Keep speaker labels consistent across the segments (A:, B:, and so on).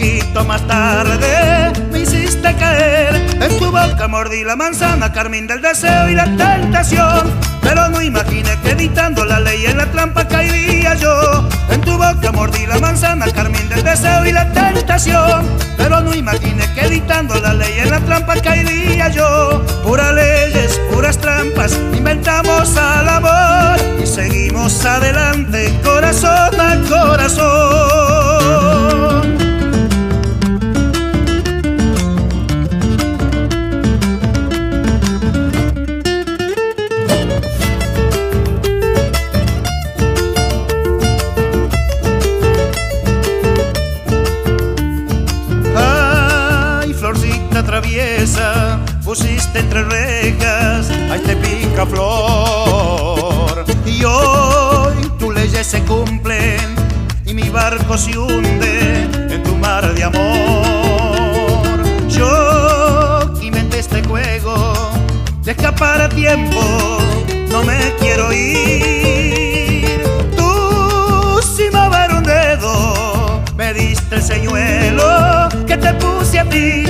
A: poquito más tarde me hiciste caer. En tu boca mordí la manzana, carmín del deseo y la tentación. Pero no imaginé que editando la ley en la trampa caería yo. En tu boca mordí la manzana, carmín del deseo y la tentación. Pero no imaginé que editando la ley en la trampa caería yo. Puras leyes, puras trampas, inventamos al amor y seguimos adelante, corazón a corazón. Se hunde en tu mar de amor. Yo inventé este juego de escapar a tiempo, no me quiero ir. Tú sin mover un dedo me diste el señuelo que te puse a ti.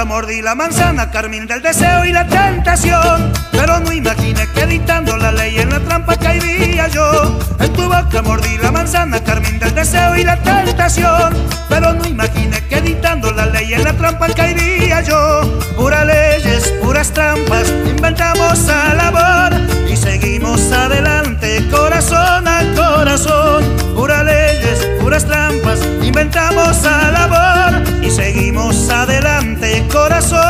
A: Boca mordí la manzana, carmín del deseo y la tentación. Pero no imaginé que editando la ley en la trampa caería yo. En tu boca mordí la manzana, carmín del deseo y la tentación. Pero no imaginé que editando la ley en la trampa caería yo. Puras leyes, puras trampas, inventamos a labor seguimos adelante, corazón a corazón. Puras leyes, puras trampas, inventamos a labor y seguimos adelante, corazón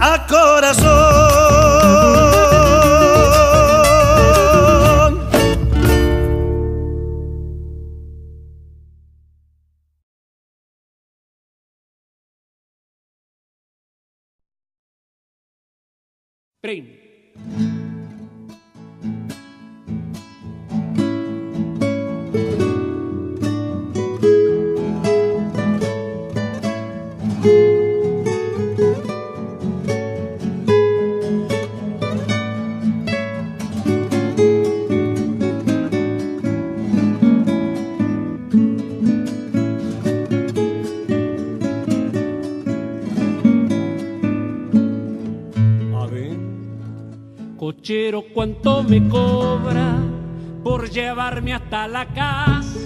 A: a corazón.
B: Prêmio. Cochero, ¿cuánto me cobra por llevarme hasta la casa?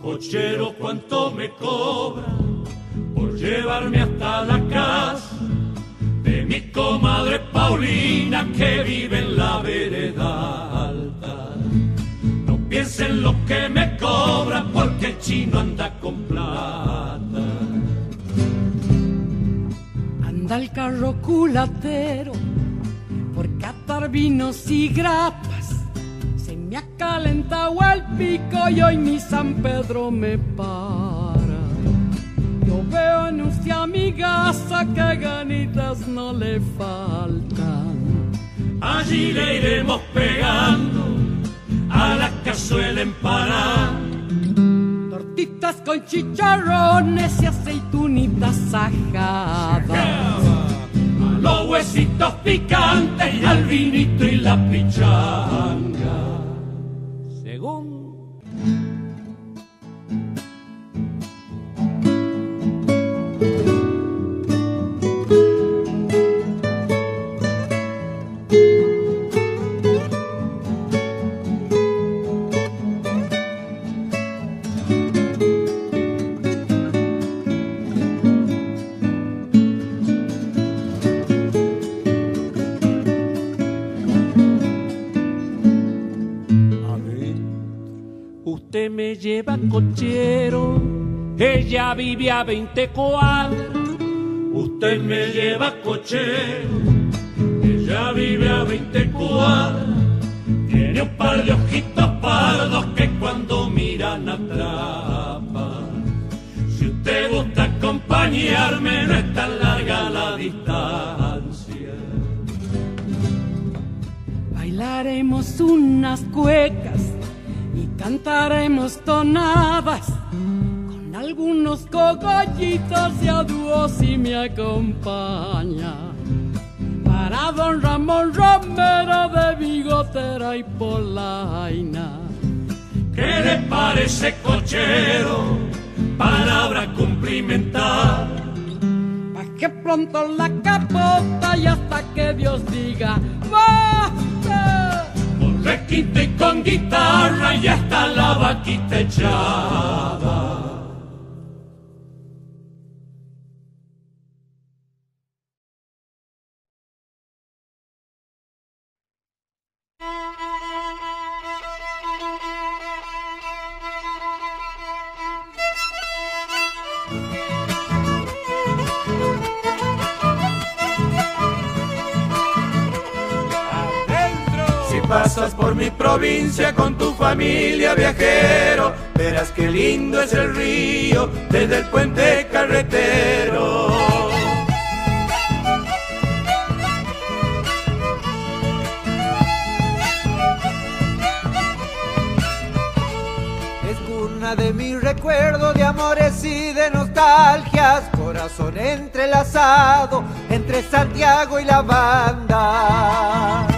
C: Cochero, ¿cuánto me cobra por llevarme hasta la casa de mi comadre Paulina que vive en la vereda alta? No piensen lo que me cobra porque el chino anda con plata.
D: Anda el carro culatero por catar vinos y grapas. Se me ha calentado el pico y hoy mi San Pedro me para. Yo veo en usted amigaza que ganitas no le faltan.
C: Allí le iremos pegando a la cazuela empanada.
D: Tortitas con chicharrones y aceitunitas ajadas.
C: Huesitos picantes al vinito y la pichanga.
B: Usted me lleva cochero, ella vive a 20 cuadras.
C: Usted me lleva cochero, ella vive a 20 cuadras. Tiene un par de ojitos pardos que cuando miran atrapan. Si usted gusta acompañarme, no es tan larga
D: la distancia. Bailaremos unas cuecas cantaremos tonadas con algunos cogollitos y a dúo si me acompaña. Para don Ramón Romero de Bigotera y Polaina.
B: ¿Qué le parece cochero? Palabra cumplimentar.
D: Pa' que pronto la capota y hasta que Dios diga ¡Basta!
B: Y con guitarra y hasta la vaquita echada. Pasas por mi provincia con tu familia viajero, verás qué lindo es el río desde el puente carretero.
E: Es cuna de mi recuerdo de amores y de nostalgias, corazón entrelazado entre Santiago y la banda.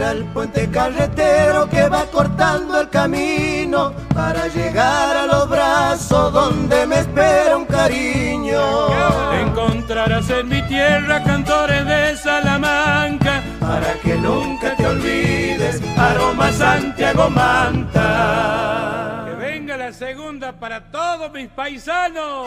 E: Será el puente carretero que va cortando el camino para llegar a los brazos donde me espera un cariño.
B: Encontrarás en mi tierra cantores de Salamanca
E: para que nunca te olvides, aroma Santiago Manta.
F: Que venga la segunda para todos mis paisanos.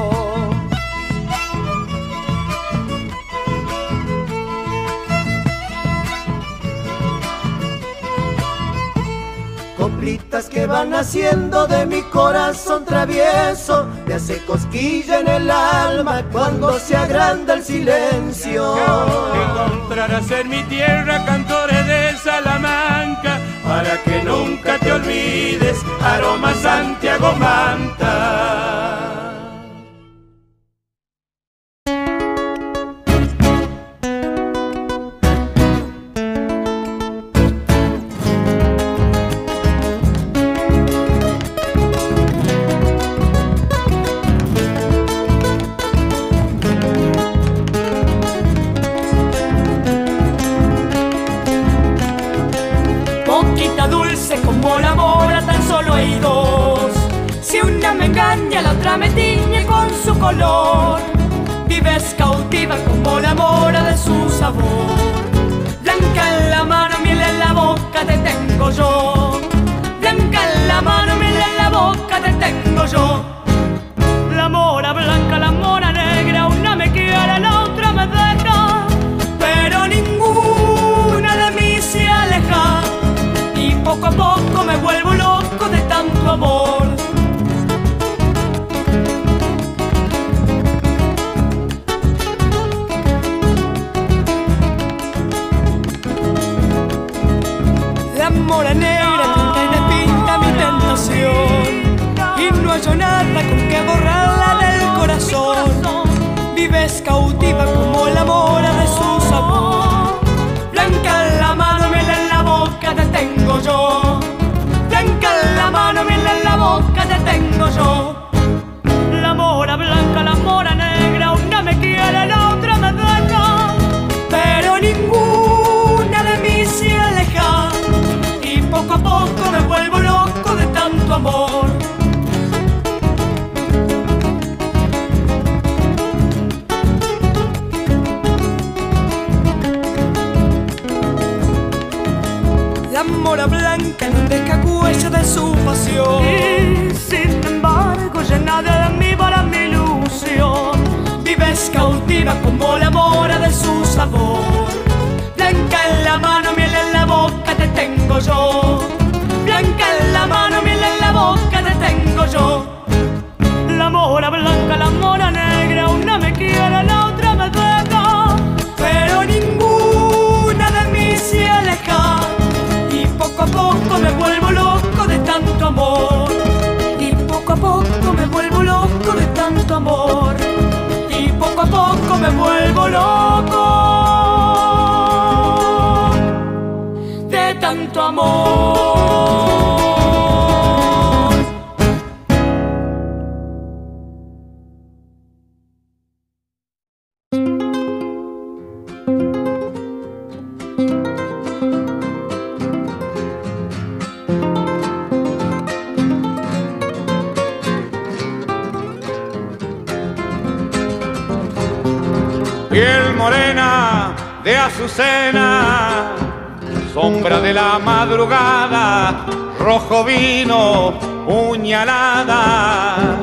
E: Que van haciendo de mi corazón travieso, me hace cosquilla en el alma cuando se agranda el silencio.
B: Encontrarás en mi tierra cantores de Salamanca, para que nunca te olvides, aroma Santiago Manta.
G: Color. Vives cautiva como la mora de su sabor. Blanca en la mano, miel en la boca, te tengo yo. Blanca en la mano, miel en la boca, te tengo yo. La mora blanca, la mora mora blanca enmudezca huella de su pasión. Y sin embargo, llenada de mí para mi ilusión, vives cautiva como la mora de su sabor. Blanca en la mano, miel en la boca, te tengo yo. Blanca en la mano, miel en la boca, te tengo yo. La mora blanca, la mora negra, una me quiere, la otra me deja, pero ninguna poco a poco me vuelvo loco de tanto amor. Y poco a poco me vuelvo loco de tanto amor. Y poco a poco me vuelvo loco
H: rojo vino, puñalada,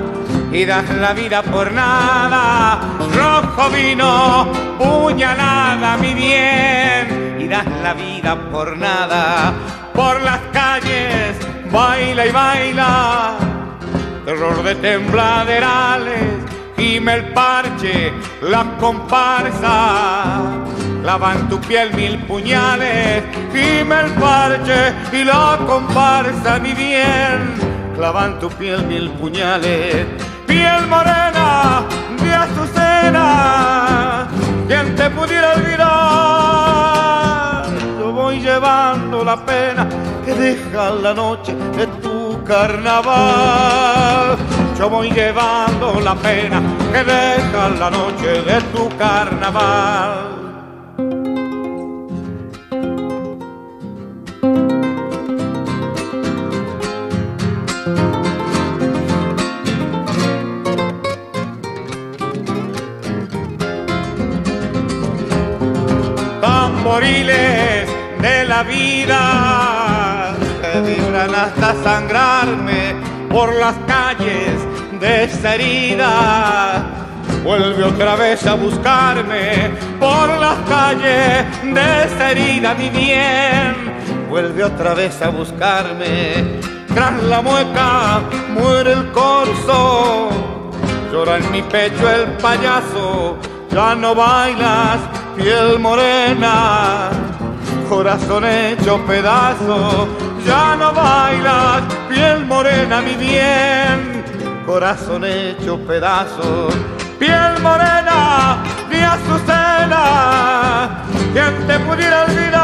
H: y das la vida por nada, rojo vino, puñalada, mi bien, y das la vida por nada, por las calles, baila y baila, terror de tembladerales gime el parche, la comparsa. Clavan tu piel mil puñales, gime el parche y la comparsa, mi bien. Clavan tu piel mil puñales, piel morena de azucena. Quien te pudiera olvidar, yo voy llevando la pena que deja la noche de tu carnaval yo voy llevando la pena que deja la noche de tu carnaval. Vida que vibran hasta sangrarme por las calles de herida. Vuelve otra vez a buscarme por las calles de esa herida, mi bien. Vuelve otra vez a buscarme. Tras la mueca muere el corso. Llora en mi pecho el payaso. Ya no bailas, piel morena corazón hecho pedazo, ya no bailas, piel morena mi bien, corazón hecho pedazo, piel morena mi azucena, quien te pudiera olvidar,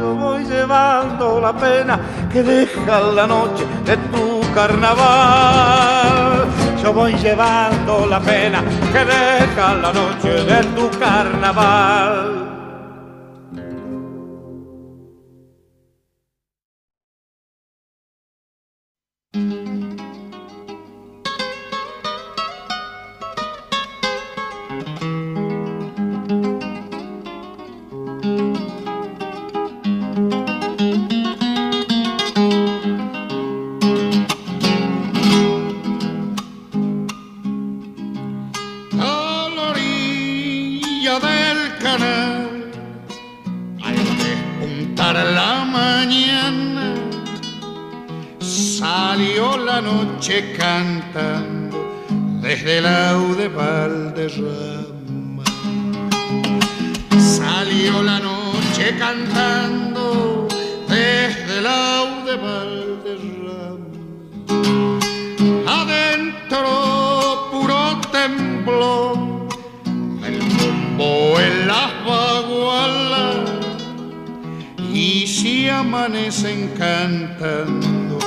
H: yo voy llevando la pena que deja la noche de tu carnaval. Yo voy llevando la pena que deja la noche de tu carnaval.
I: Salió la noche cantando desde el aude Valderrama. Adentro puro temblor el bombo en las bagualas y si amanecen cantando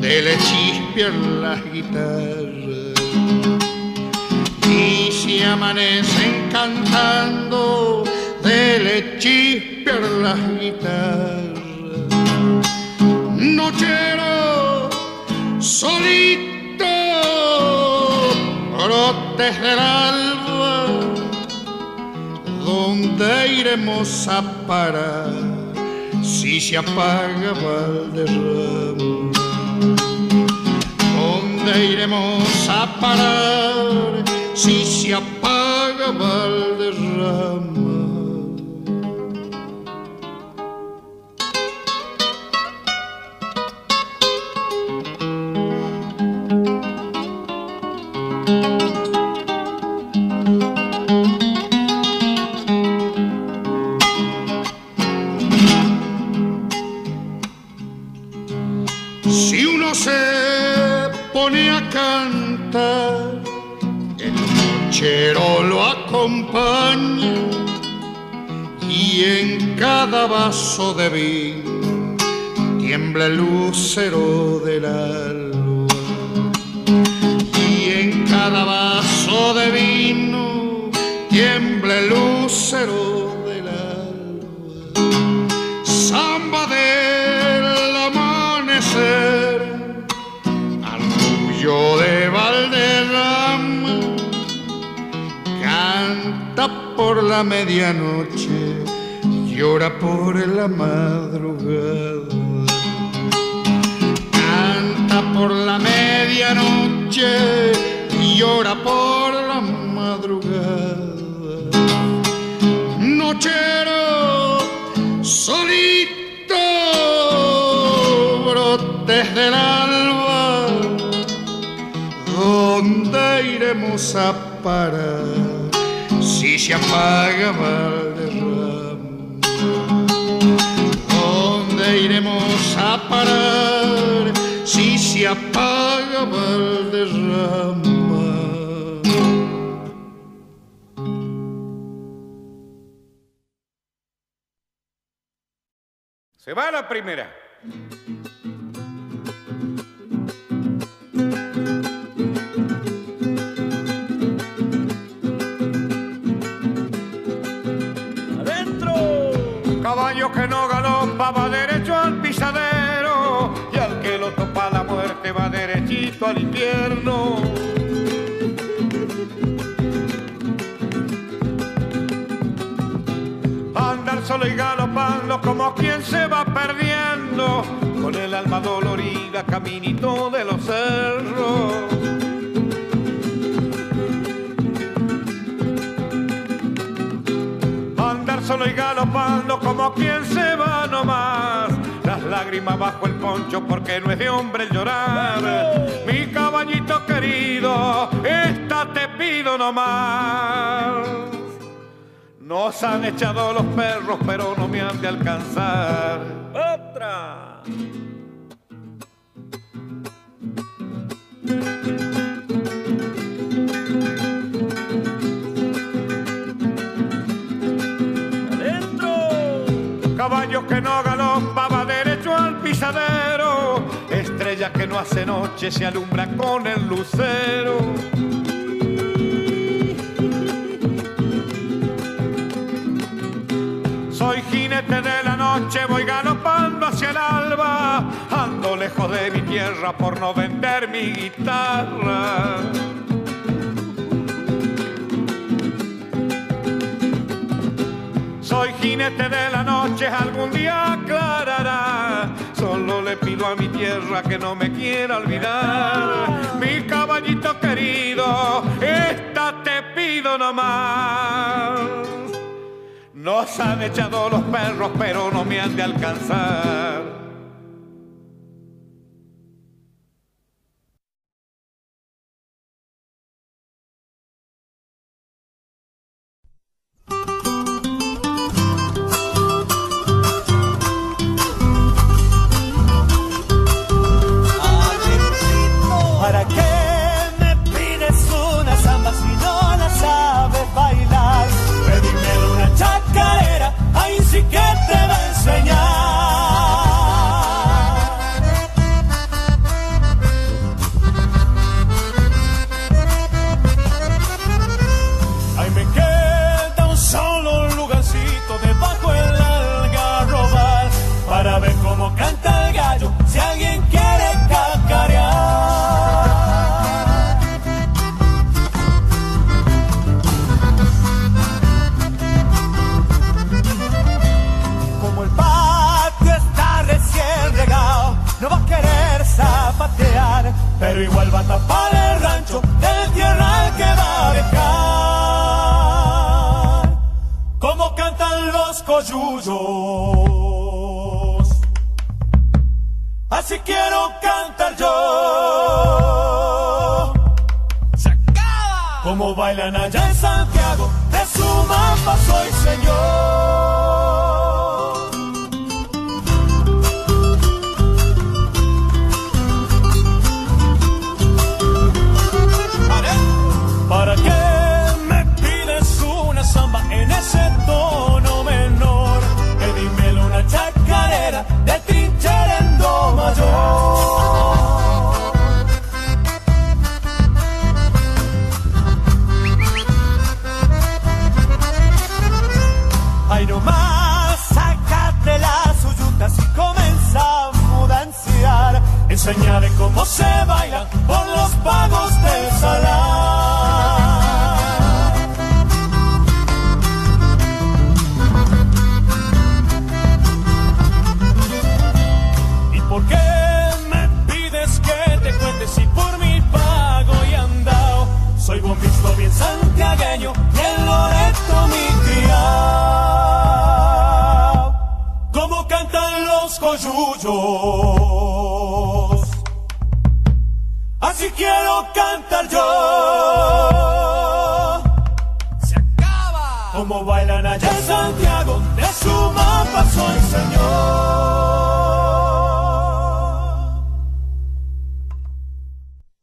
I: de le chispian las guitarras. Y si amanecen cantando de le chispian las guitarras nochero solito, brotes del alba, ¿dónde iremos a parar si se apaga Valderrama? ¿Dónde iremos a parar si se apaga Valderrama. Pone a cantar, el nochero lo acompaña y en cada vaso de vino tiembla el lucero del alba. Y en cada vaso de vino tiembla el lucero del alba. Samba del por la medianoche, llora por la madrugada. Canta por la medianoche, llora por la madrugada. Nochero, solito, brotes del alba, ¿dónde iremos a parar se apaga Valderrama? ¿Dónde iremos a parar si se apaga Valderrama?
H: Se va la primera. Caballo que no galopa va derecho al pisadero y al que lo topa la muerte va derechito al infierno. Andar solo y galopando como quien se va perdiendo con el alma dolorida caminito de los cerros. Solo y galopando como quien se va nomás. Las lágrimas bajo el poncho porque no es de hombre el llorar. Mi caballito querido, esta te pido nomás. Nos han echado los perros, pero no me han de alcanzar.
C: ¡Otra!
H: Caballo que no galopa va derecho al pisadero. Estrella que no hace noche se alumbra con el lucero. Soy jinete de la noche, voy galopando hacia el alba. Ando lejos de mi tierra por no vender mi guitarra. Jinete de la noche, algún día aclarará. Solo le pido a mi tierra que no me quiera olvidar. Mi caballito querido, esta te pido nomás. Nos han echado los perros, pero no me han de alcanzar.